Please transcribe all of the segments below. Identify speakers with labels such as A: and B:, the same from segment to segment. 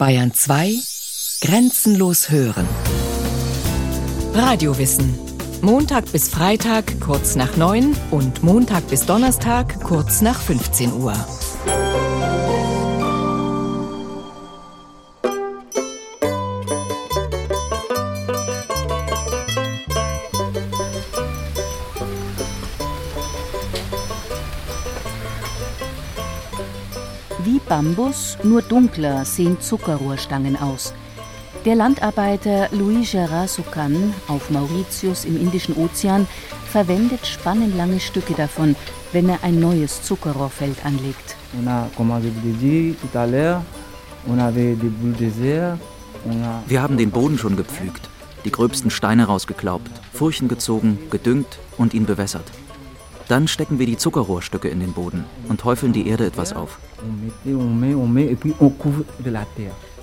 A: Bayern 2 Grenzenlos hören. Radiowissen. Montag bis Freitag kurz nach 9 und Montag bis Donnerstag kurz nach 15 Uhr.
B: Bambus, nur dunkler sehen Zuckerrohrstangen aus. Der Landarbeiter Louis Gerard Soucan auf Mauritius im Indischen Ozean verwendet spannenlange Stücke davon, wenn er ein neues Zuckerrohrfeld anlegt.
C: Wir haben den Boden schon gepflügt, die gröbsten Steine rausgeklaubt, Furchen gezogen, gedüngt und ihn bewässert. Dann stecken wir die Zuckerrohrstücke in den Boden und häufeln die Erde etwas auf.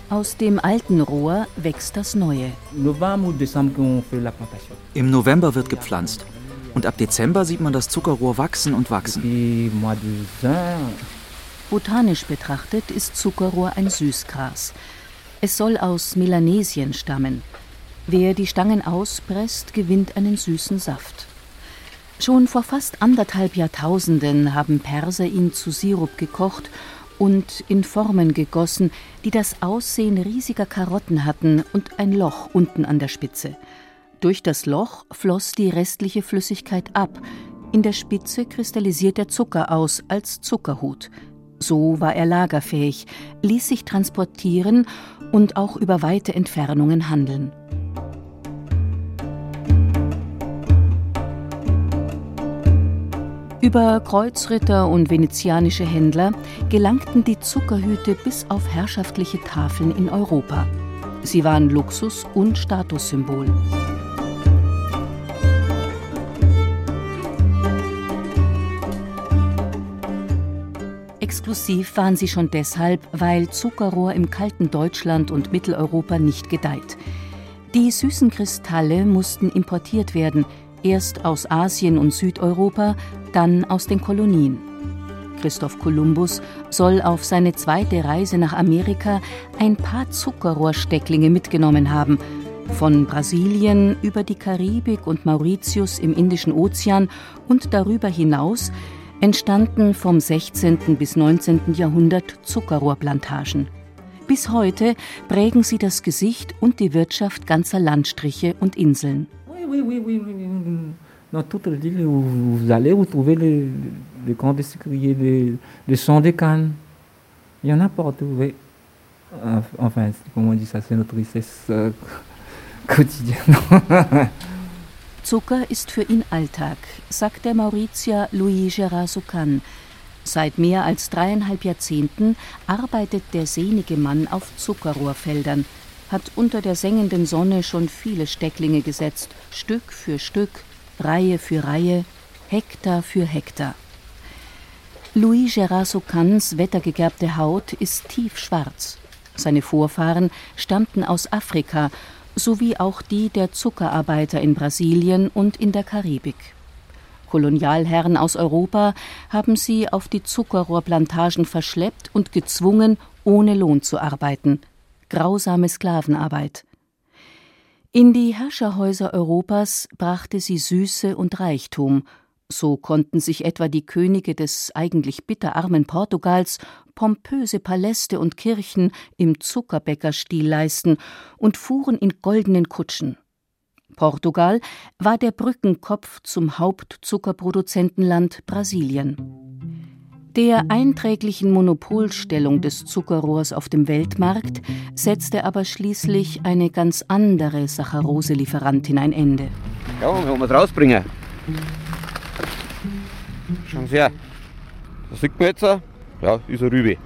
B: Aus dem alten Rohr wächst das neue.
C: Im November wird gepflanzt. Und ab Dezember sieht man das Zuckerrohr wachsen und wachsen.
B: Botanisch betrachtet ist Zuckerrohr ein Süßgras. Es soll aus Melanesien stammen. Wer die Stangen auspresst, gewinnt einen süßen Saft. Schon vor fast anderthalb Jahrtausenden haben Perser ihn zu Sirup gekocht und in Formen gegossen, die das Aussehen riesiger Karotten hatten und ein Loch unten an der Spitze. Durch das Loch floss die restliche Flüssigkeit ab. In der Spitze kristallisiert der Zucker aus als Zuckerhut. So war er lagerfähig, ließ sich transportieren und auch über weite Entfernungen handeln. Über Kreuzritter und venezianische Händler gelangten die Zuckerhüte bis auf herrschaftliche Tafeln in Europa. Sie waren Luxus und Statussymbol. Exklusiv waren sie schon deshalb, weil Zuckerrohr im kalten Deutschland und Mitteleuropa nicht gedeiht. Die süßen Kristalle mussten importiert werden, erst aus Asien und Südeuropa, dann aus den Kolonien. Christoph Kolumbus soll auf seine zweite Reise nach Amerika ein paar Zuckerrohrstecklinge mitgenommen haben, von Brasilien über die Karibik und Mauritius im Indischen Ozean und darüber hinaus entstanden vom 16. bis 19. Jahrhundert Zuckerrohrplantagen. Bis heute prägen sie das Gesicht und die Wirtschaft ganzer Landstriche und Inseln. Oui, oui, oui,
D: dans toute l'île, vous, vous, allez, vous trouvez les, les camps de sucriers, les, les champs de canne. Il y en a partout, oui. Enfin, comment on dit ça, c'est notre richesse euh, quotidienne.
B: Zucker ist für ihn Alltag, sagt der Mauritier Louis Gerard Soucan. Seit mehr als dreieinhalb Jahrzehnten arbeitet der sehnige Mann auf Zuckerrohrfeldern, hat unter der sengenden Sonne schon viele Stecklinge gesetzt, Stück für Stück, Reihe für Reihe, Hektar für Hektar. Louis Gérard Soucans wettergegerbte Haut ist tiefschwarz. Seine Vorfahren stammten aus Afrika, sowie auch die der Zuckerarbeiter in Brasilien und in der Karibik. Kolonialherren aus Europa haben sie auf die Zuckerrohrplantagen verschleppt und gezwungen, ohne Lohn zu arbeiten. Grausame Sklavenarbeit. In die Herrscherhäuser Europas brachte sie Süße und Reichtum, so konnten sich etwa die Könige des eigentlich bitterarmen Portugals pompöse Paläste und Kirchen im Zuckerbäckerstil leisten und fuhren in goldenen Kutschen. Portugal war der Brückenkopf zum Hauptzuckerproduzentenland Brasilien. Der einträglichen Monopolstellung des Zuckerrohrs auf dem Weltmarkt setzte aber schließlich eine ganz andere Saccharose-Lieferantin ein Ende.
E: Ja, wollen wir es rausbringen? Schauen Sie her. Das sieht man jetzt. Ja, ist eine Rübe.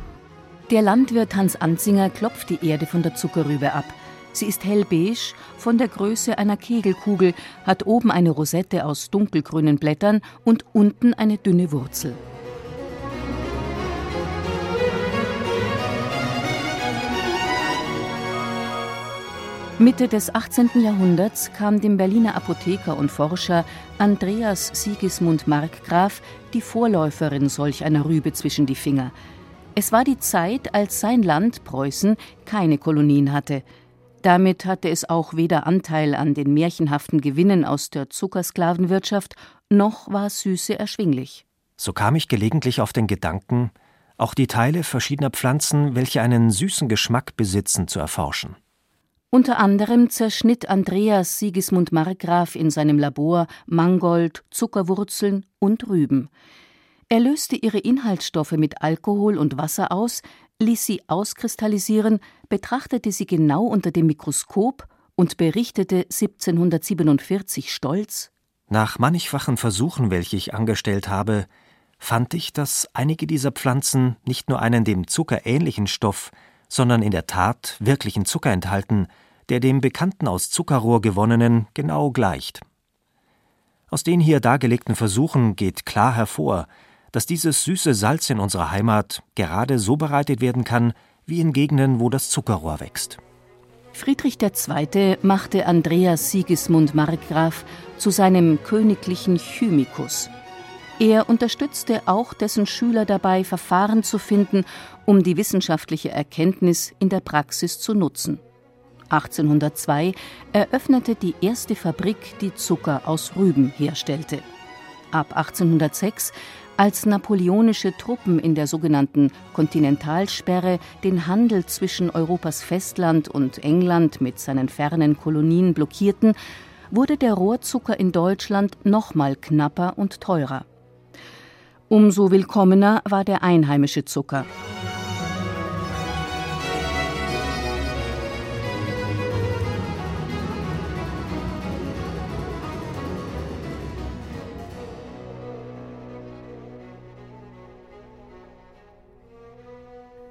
B: Der Landwirt Hans Anzinger klopft die Erde von der Zuckerrübe ab. Sie ist hellbeige, von der Größe einer Kegelkugel, hat oben eine Rosette aus dunkelgrünen Blättern und unten eine dünne Wurzel. Mitte des 18. Jahrhunderts kam dem Berliner Apotheker und Forscher Andreas Sigismund Markgraf die Vorläuferin solch einer Rübe zwischen die Finger. Es war die Zeit, als sein Land Preußen keine Kolonien hatte. Damit hatte es auch weder Anteil an den märchenhaften Gewinnen aus der Zuckersklavenwirtschaft, noch war Süße erschwinglich.
F: So kam ich gelegentlich auf den Gedanken, auch die Teile verschiedener Pflanzen, welche einen süßen Geschmack besitzen, zu erforschen.
B: Unter anderem zerschnitt Andreas Sigismund Markgraf in seinem Labor Mangold, Zuckerwurzeln und Rüben. Er löste ihre Inhaltsstoffe mit Alkohol und Wasser aus, ließ sie auskristallisieren, betrachtete sie genau unter dem Mikroskop und berichtete 1747 stolz
F: Nach mannigfachen Versuchen, welche ich angestellt habe, fand ich, dass einige dieser Pflanzen nicht nur einen dem Zucker ähnlichen Stoff, sondern in der Tat wirklichen Zucker enthalten, der dem bekannten aus Zuckerrohr gewonnenen genau gleicht. Aus den hier dargelegten Versuchen geht klar hervor, dass dieses süße Salz in unserer Heimat gerade so bereitet werden kann, wie in Gegenden, wo das Zuckerrohr wächst.
B: Friedrich II. machte Andreas Sigismund Markgraf zu seinem königlichen Chymikus. Er unterstützte auch dessen Schüler dabei, Verfahren zu finden, um die wissenschaftliche Erkenntnis in der Praxis zu nutzen. 1802 eröffnete die erste Fabrik, die Zucker aus Rüben herstellte. Ab 1806 als napoleonische Truppen in der sogenannten Kontinentalsperre den Handel zwischen Europas Festland und England mit seinen fernen Kolonien blockierten, wurde der Rohrzucker in Deutschland nochmal knapper und teurer. Umso willkommener war der einheimische Zucker.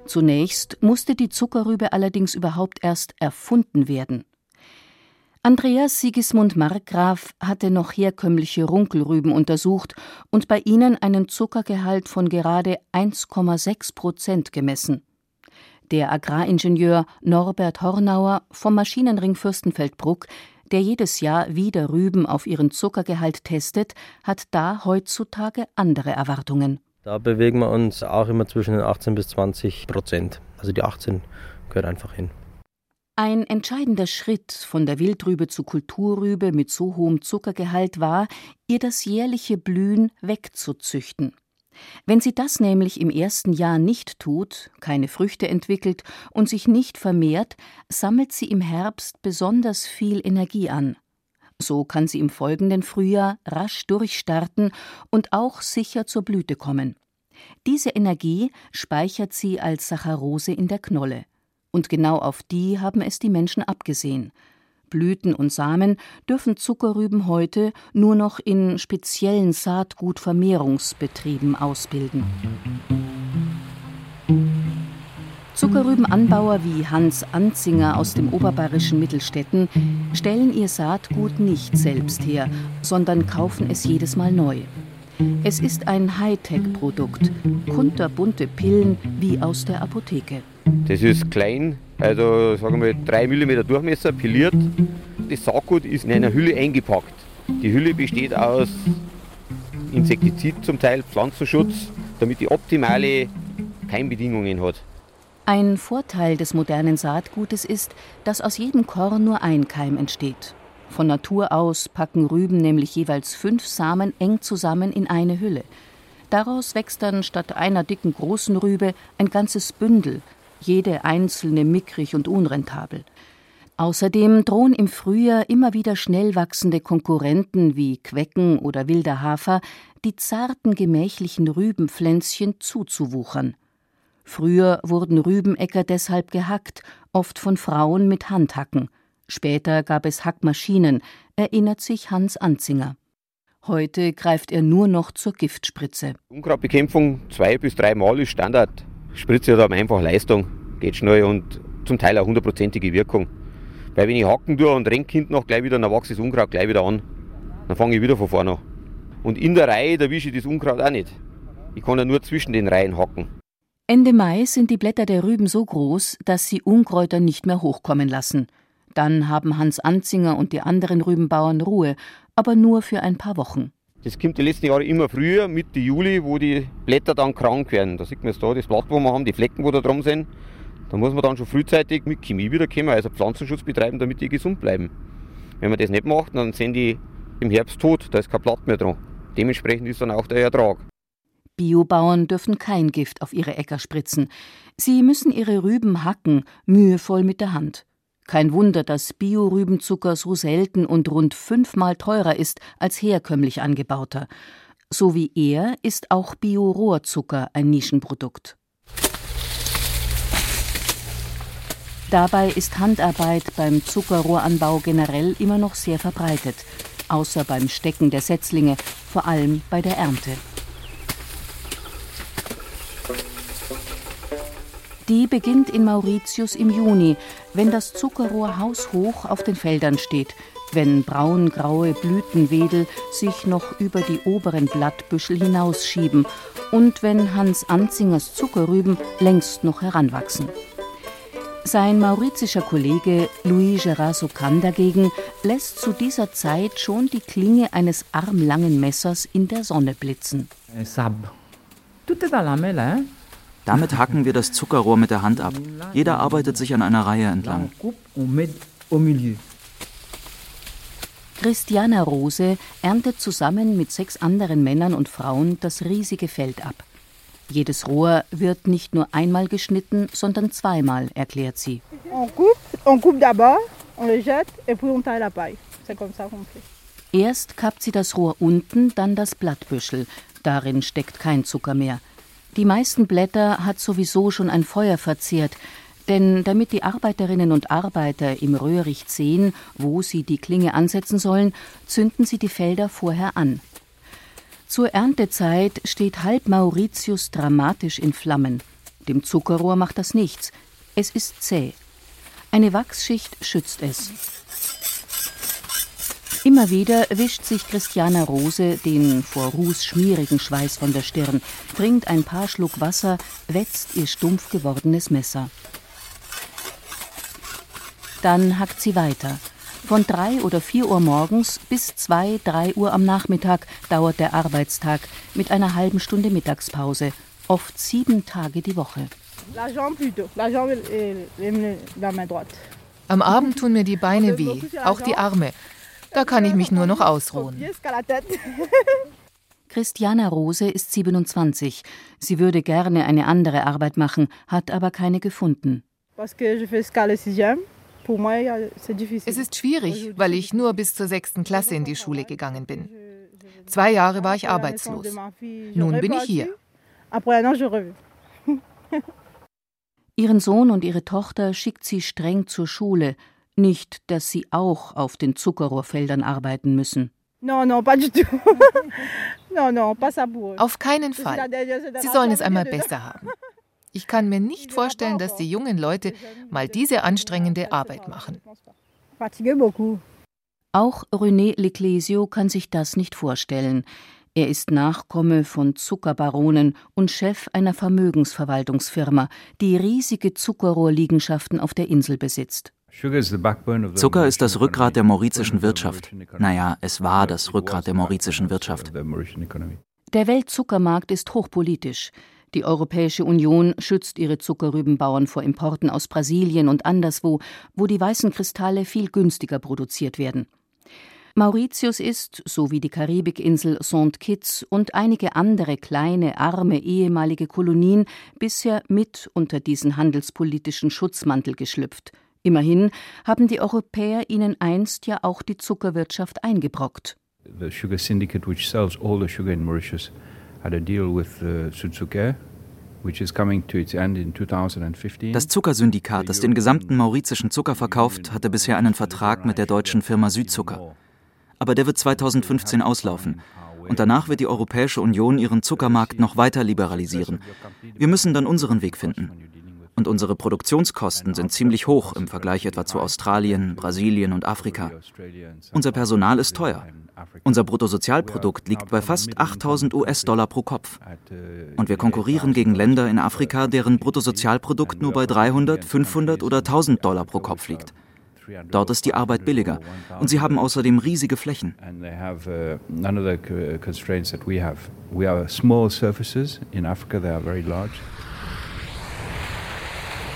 B: Zunächst musste die Zuckerrübe allerdings überhaupt erst erfunden werden. Andreas Sigismund Markgraf hatte noch herkömmliche Runkelrüben untersucht und bei ihnen einen Zuckergehalt von gerade 1,6 Prozent gemessen. Der Agraringenieur Norbert Hornauer vom Maschinenring Fürstenfeldbruck, der jedes Jahr wieder Rüben auf ihren Zuckergehalt testet, hat da heutzutage andere Erwartungen.
G: Da bewegen wir uns auch immer zwischen den 18 bis 20 Prozent. Also die 18 gehört einfach hin.
B: Ein entscheidender Schritt von der Wildrübe zu Kulturrübe mit so hohem Zuckergehalt war, ihr das jährliche Blühen wegzuzüchten. Wenn sie das nämlich im ersten Jahr nicht tut, keine Früchte entwickelt und sich nicht vermehrt, sammelt sie im Herbst besonders viel Energie an. So kann sie im folgenden Frühjahr rasch durchstarten und auch sicher zur Blüte kommen. Diese Energie speichert sie als Saccharose in der Knolle. Und genau auf die haben es die Menschen abgesehen. Blüten und Samen dürfen Zuckerrüben heute nur noch in speziellen Saatgutvermehrungsbetrieben ausbilden. Zuckerrübenanbauer wie Hans Anzinger aus dem oberbayerischen Mittelstädten stellen ihr Saatgut nicht selbst her, sondern kaufen es jedes Mal neu. Es ist ein Hightech-Produkt, kunterbunte Pillen wie aus der Apotheke.
E: Das ist klein, also sagen wir 3 mm Durchmesser, piliert. Das Saatgut ist in einer Hülle eingepackt. Die Hülle besteht aus Insektizid zum Teil, Pflanzenschutz, damit die optimale Keimbedingungen hat.
B: Ein Vorteil des modernen Saatgutes ist, dass aus jedem Korn nur ein Keim entsteht. Von Natur aus packen Rüben nämlich jeweils fünf Samen eng zusammen in eine Hülle. Daraus wächst dann statt einer dicken großen Rübe ein ganzes Bündel, jede einzelne mickrig und unrentabel. Außerdem drohen im Frühjahr immer wieder schnell wachsende Konkurrenten wie Quecken oder wilder Hafer, die zarten gemächlichen Rübenpflänzchen zuzuwuchern. Früher wurden Rübenäcker deshalb gehackt, oft von Frauen mit Handhacken. Später gab es Hackmaschinen, erinnert sich Hans Anzinger. Heute greift er nur noch zur Giftspritze.
E: Unkrautbekämpfung zwei bis drei Mal ist Standard. Spritze hat aber einfach Leistung, geht schnell und zum Teil auch hundertprozentige Wirkung. Weil wenn ich hacken tue und renke hinten noch gleich wieder, dann wächst das Unkraut gleich wieder an. Dann fange ich wieder von vorne an. Und in der Reihe erwische ich das Unkraut auch nicht. Ich kann ja nur zwischen den Reihen hacken.
B: Ende Mai sind die Blätter der Rüben so groß, dass sie Unkräuter nicht mehr hochkommen lassen. Dann haben Hans Anzinger und die anderen Rübenbauern Ruhe, aber nur für ein paar Wochen.
E: Das kommt die letzten Jahre immer früher, Mitte Juli, wo die Blätter dann krank werden. Da sieht man es da, das Blatt, wo wir haben, die Flecken, wo da drum sind. Da muss man dann schon frühzeitig mit Chemie wiederkommen, also Pflanzenschutz betreiben, damit die gesund bleiben. Wenn man das nicht macht, dann sind die im Herbst tot, da ist kein Blatt mehr dran. Dementsprechend ist dann auch der Ertrag.
B: Biobauern dürfen kein Gift auf ihre Äcker spritzen. Sie müssen ihre Rüben hacken, mühevoll mit der Hand. Kein Wunder, dass Bio-Rübenzucker so selten und rund fünfmal teurer ist als herkömmlich angebauter. So wie er ist auch Bio-Rohrzucker ein Nischenprodukt. Dabei ist Handarbeit beim Zuckerrohranbau generell immer noch sehr verbreitet, außer beim Stecken der Setzlinge, vor allem bei der Ernte. Die beginnt in Mauritius im Juni, wenn das Zuckerrohr haushoch auf den Feldern steht, wenn braungraue Blütenwedel sich noch über die oberen Blattbüschel hinausschieben und wenn Hans Anzingers Zuckerrüben längst noch heranwachsen. Sein mauritischer Kollege Louis Gerard Socan dagegen lässt zu dieser Zeit schon die Klinge eines armlangen Messers in der Sonne blitzen.
C: Tout est dans la main, hein? Damit hacken wir das Zuckerrohr mit der Hand ab. Jeder arbeitet sich an einer Reihe entlang.
B: Christiana Rose erntet zusammen mit sechs anderen Männern und Frauen das riesige Feld ab. Jedes Rohr wird nicht nur einmal geschnitten, sondern zweimal, erklärt sie. Erst kappt sie das Rohr unten, dann das Blattbüschel. Darin steckt kein Zucker mehr. Die meisten Blätter hat sowieso schon ein Feuer verzehrt, denn damit die Arbeiterinnen und Arbeiter im Röhricht sehen, wo sie die Klinge ansetzen sollen, zünden sie die Felder vorher an. Zur Erntezeit steht halb Mauritius dramatisch in Flammen. Dem Zuckerrohr macht das nichts. Es ist zäh. Eine Wachsschicht schützt es. Immer wieder wischt sich Christiana Rose den vor Ruß schmierigen Schweiß von der Stirn, trinkt ein paar Schluck Wasser, wetzt ihr stumpf gewordenes Messer. Dann hackt sie weiter. Von drei oder vier Uhr morgens bis zwei, drei Uhr am Nachmittag dauert der Arbeitstag mit einer halben Stunde Mittagspause, oft sieben Tage die Woche.
H: Am Abend tun mir die Beine weh, auch die Arme. Da kann ich mich nur noch ausruhen.
B: Christiana Rose ist 27. Sie würde gerne eine andere Arbeit machen, hat aber keine gefunden.
H: Es ist schwierig, weil ich nur bis zur sechsten Klasse in die Schule gegangen bin. Zwei Jahre war ich arbeitslos. Nun bin ich hier.
B: Ihren Sohn und ihre Tochter schickt sie streng zur Schule, nicht, dass sie auch auf den Zuckerrohrfeldern arbeiten müssen.
H: Auf keinen Fall. Sie sollen es einmal besser haben. Ich kann mir nicht vorstellen, dass die jungen Leute mal diese anstrengende Arbeit machen.
B: Auch René Leclésio kann sich das nicht vorstellen. Er ist Nachkomme von Zuckerbaronen und Chef einer Vermögensverwaltungsfirma, die riesige Zuckerrohrliegenschaften auf der Insel besitzt.
C: Zucker ist das Rückgrat der mauritischen Wirtschaft. Naja, es war das Rückgrat der mauritischen Wirtschaft.
B: Der Weltzuckermarkt ist hochpolitisch. Die Europäische Union schützt ihre Zuckerrübenbauern vor Importen aus Brasilien und anderswo, wo die weißen Kristalle viel günstiger produziert werden. Mauritius ist, so wie die Karibikinsel St. Kitts und einige andere kleine, arme ehemalige Kolonien, bisher mit unter diesen handelspolitischen Schutzmantel geschlüpft. Immerhin haben die Europäer ihnen einst ja auch die Zuckerwirtschaft eingebrockt. The sugar syndicate which sells all the sugar in Mauritius had a deal with uh, Suzuki
C: das Zuckersyndikat, das den gesamten mauritischen Zucker verkauft, hatte bisher einen Vertrag mit der deutschen Firma Südzucker. Aber der wird 2015 auslaufen. Und danach wird die Europäische Union ihren Zuckermarkt noch weiter liberalisieren. Wir müssen dann unseren Weg finden. Und unsere Produktionskosten sind ziemlich hoch im Vergleich etwa zu Australien, Brasilien und Afrika. Unser Personal ist teuer. Unser Bruttosozialprodukt liegt bei fast 8000 US-Dollar pro Kopf. Und wir konkurrieren gegen Länder in Afrika, deren Bruttosozialprodukt nur bei 300, 500 oder 1000 Dollar pro Kopf liegt. Dort ist die Arbeit billiger und sie haben außerdem riesige Flächen.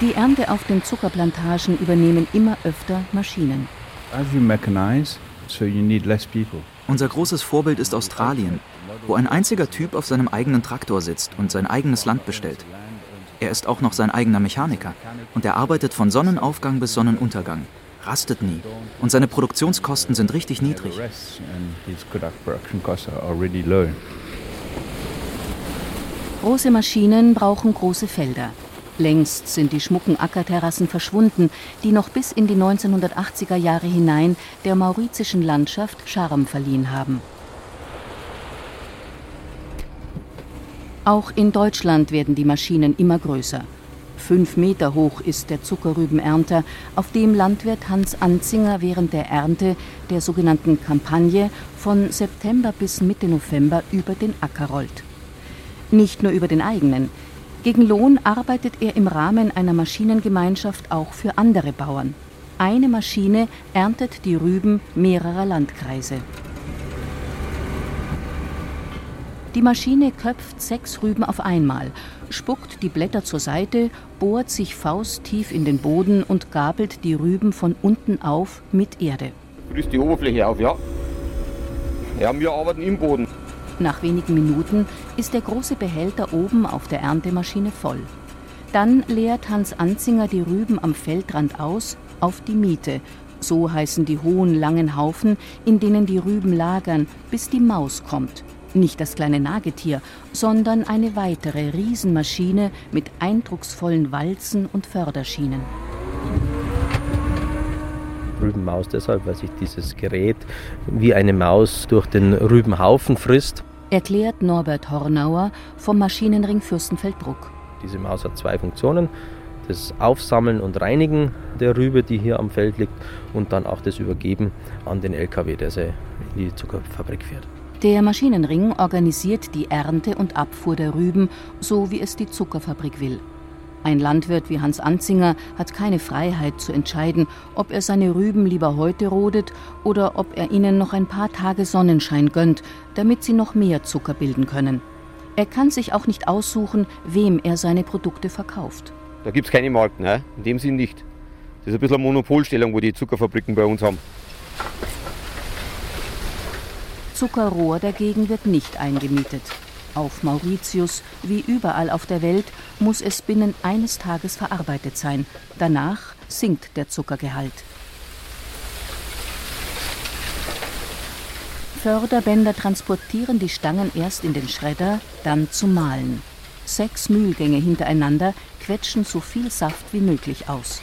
B: Die Ernte auf den Zuckerplantagen übernehmen immer öfter Maschinen.
C: Unser großes Vorbild ist Australien, wo ein einziger Typ auf seinem eigenen Traktor sitzt und sein eigenes Land bestellt. Er ist auch noch sein eigener Mechaniker und er arbeitet von Sonnenaufgang bis Sonnenuntergang, rastet nie und seine Produktionskosten sind richtig niedrig.
B: Große Maschinen brauchen große Felder. Längst sind die schmucken Ackerterrassen verschwunden, die noch bis in die 1980er Jahre hinein der mauritischen Landschaft Charme verliehen haben. Auch in Deutschland werden die Maschinen immer größer. Fünf Meter hoch ist der Zuckerrübenernter, auf dem Landwirt Hans Anzinger während der Ernte der sogenannten Kampagne von September bis Mitte November über den Acker rollt. Nicht nur über den eigenen. Gegen Lohn arbeitet er im Rahmen einer Maschinengemeinschaft auch für andere Bauern. Eine Maschine erntet die Rüben mehrerer Landkreise. Die Maschine köpft sechs Rüben auf einmal, spuckt die Blätter zur Seite, bohrt sich fausttief in den Boden und gabelt die Rüben von unten auf mit Erde.
E: Frisst die Oberfläche auf, ja. Ja, wir arbeiten im Boden.
B: Nach wenigen Minuten ist der große Behälter oben auf der Erntemaschine voll. Dann leert Hans Anzinger die Rüben am Feldrand aus auf die Miete. So heißen die hohen, langen Haufen, in denen die Rüben lagern, bis die Maus kommt. Nicht das kleine Nagetier, sondern eine weitere Riesenmaschine mit eindrucksvollen Walzen und Förderschienen.
G: Rübenmaus deshalb, weil sich dieses Gerät wie eine Maus durch den Rübenhaufen frisst.
B: Erklärt Norbert Hornauer vom Maschinenring Fürstenfeldbruck.
G: Diese Maus hat zwei Funktionen. Das Aufsammeln und Reinigen der Rübe, die hier am Feld liegt, und dann auch das Übergeben an den LKW, der sie in die Zuckerfabrik fährt.
B: Der Maschinenring organisiert die Ernte und Abfuhr der Rüben, so wie es die Zuckerfabrik will. Ein Landwirt wie Hans Anzinger hat keine Freiheit zu entscheiden, ob er seine Rüben lieber heute rodet oder ob er ihnen noch ein paar Tage Sonnenschein gönnt, damit sie noch mehr Zucker bilden können. Er kann sich auch nicht aussuchen, wem er seine Produkte verkauft.
E: Da gibt es keine Marken, ne? in dem Sinn nicht. Das ist ein bisschen eine Monopolstellung, wo die Zuckerfabriken bei uns haben.
B: Zuckerrohr dagegen wird nicht eingemietet. Auf Mauritius, wie überall auf der Welt, muss es binnen eines Tages verarbeitet sein. Danach sinkt der Zuckergehalt. Förderbänder transportieren die Stangen erst in den Schredder, dann zum Mahlen. Sechs Mühlgänge hintereinander quetschen so viel Saft wie möglich aus.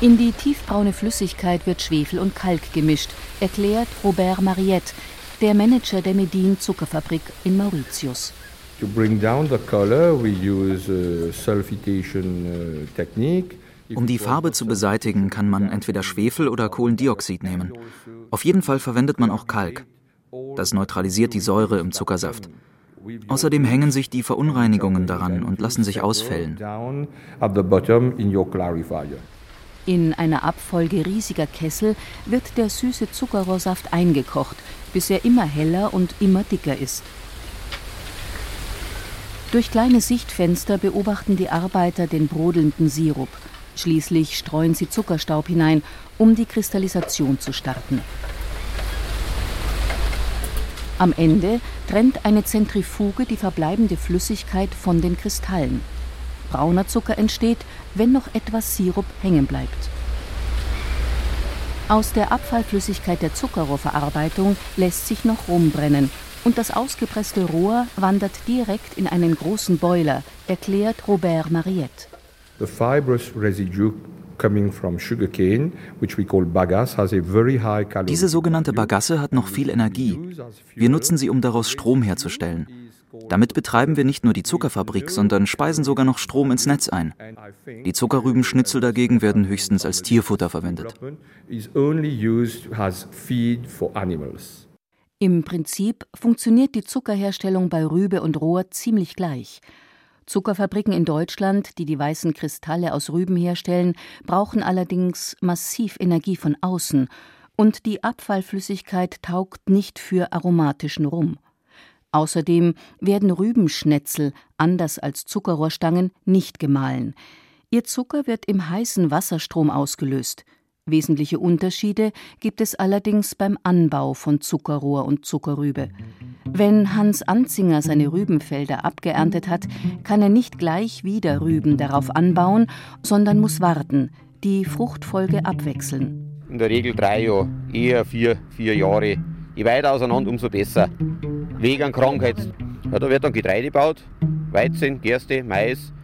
B: In die tiefbraune Flüssigkeit wird Schwefel und Kalk gemischt, erklärt Robert Mariette, der Manager der Medin Zuckerfabrik in Mauritius. To bring down the color, we use
C: a sulfitation uh, technique. Um die Farbe zu beseitigen, kann man entweder Schwefel oder Kohlendioxid nehmen. Auf jeden Fall verwendet man auch Kalk. Das neutralisiert die Säure im Zuckersaft. Außerdem hängen sich die Verunreinigungen daran und lassen sich ausfällen.
B: In einer Abfolge riesiger Kessel wird der süße Zuckerrohrsaft eingekocht, bis er immer heller und immer dicker ist. Durch kleine Sichtfenster beobachten die Arbeiter den brodelnden Sirup. Schließlich streuen sie Zuckerstaub hinein, um die Kristallisation zu starten. Am Ende trennt eine Zentrifuge die verbleibende Flüssigkeit von den Kristallen. Brauner Zucker entsteht, wenn noch etwas Sirup hängen bleibt. Aus der Abfallflüssigkeit der Zuckerrohrverarbeitung lässt sich noch Rum brennen und das ausgepresste Rohr wandert direkt in einen großen Boiler, erklärt Robert Mariette. The fibrous residue
C: diese sogenannte Bagasse hat noch viel Energie. Wir nutzen sie, um daraus Strom herzustellen. Damit betreiben wir nicht nur die Zuckerfabrik, sondern speisen sogar noch Strom ins Netz ein. Die Zuckerrübenschnitzel dagegen werden höchstens als Tierfutter verwendet.
B: Im Prinzip funktioniert die Zuckerherstellung bei Rübe und Rohr ziemlich gleich. Zuckerfabriken in Deutschland, die die weißen Kristalle aus Rüben herstellen, brauchen allerdings massiv Energie von außen, und die Abfallflüssigkeit taugt nicht für aromatischen Rum. Außerdem werden Rübenschnetzel, anders als Zuckerrohrstangen, nicht gemahlen. Ihr Zucker wird im heißen Wasserstrom ausgelöst. Wesentliche Unterschiede gibt es allerdings beim Anbau von Zuckerrohr und Zuckerrübe. Wenn Hans Anzinger seine Rübenfelder abgeerntet hat, kann er nicht gleich wieder Rüben darauf anbauen, sondern muss warten, die Fruchtfolge abwechseln.
E: In der Regel drei Jahre, eher vier, vier Jahre. Je weiter auseinander, umso besser. Wegen Krankheit. Ja, da wird dann Getreide gebaut, Weizen, Gerste, Mais.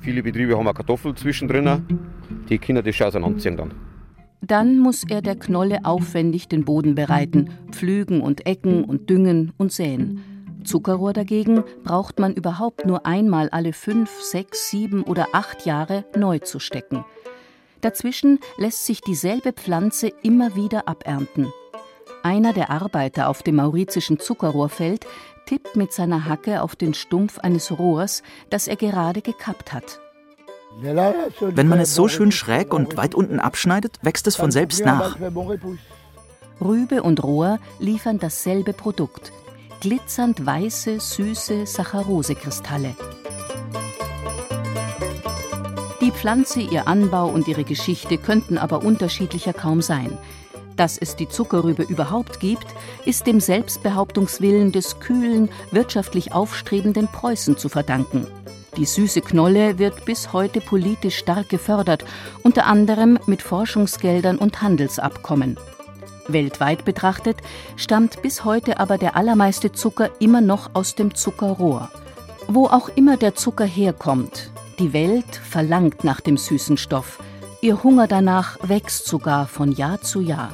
E: Viele Betriebe haben auch Kartoffeln zwischendrin. Die Kinder das schon auseinanderziehen dann.
B: Dann muss er der Knolle aufwendig den Boden bereiten, pflügen und ecken und düngen und säen. Zuckerrohr dagegen braucht man überhaupt nur einmal alle fünf, sechs, sieben oder acht Jahre neu zu stecken. Dazwischen lässt sich dieselbe Pflanze immer wieder abernten. Einer der Arbeiter auf dem maurizischen Zuckerrohrfeld tippt mit seiner Hacke auf den Stumpf eines Rohrs, das er gerade gekappt hat.
C: Wenn man es so schön schräg und weit unten abschneidet, wächst es von selbst nach.
B: Rübe und Rohr liefern dasselbe Produkt. Glitzernd weiße, süße Saccharose-Kristalle. Die Pflanze, ihr Anbau und ihre Geschichte könnten aber unterschiedlicher kaum sein. Dass es die Zuckerrübe überhaupt gibt, ist dem Selbstbehauptungswillen des kühlen, wirtschaftlich aufstrebenden Preußen zu verdanken. Die süße Knolle wird bis heute politisch stark gefördert, unter anderem mit Forschungsgeldern und Handelsabkommen. Weltweit betrachtet stammt bis heute aber der allermeiste Zucker immer noch aus dem Zuckerrohr. Wo auch immer der Zucker herkommt, die Welt verlangt nach dem süßen Stoff. Ihr Hunger danach wächst sogar von Jahr zu Jahr.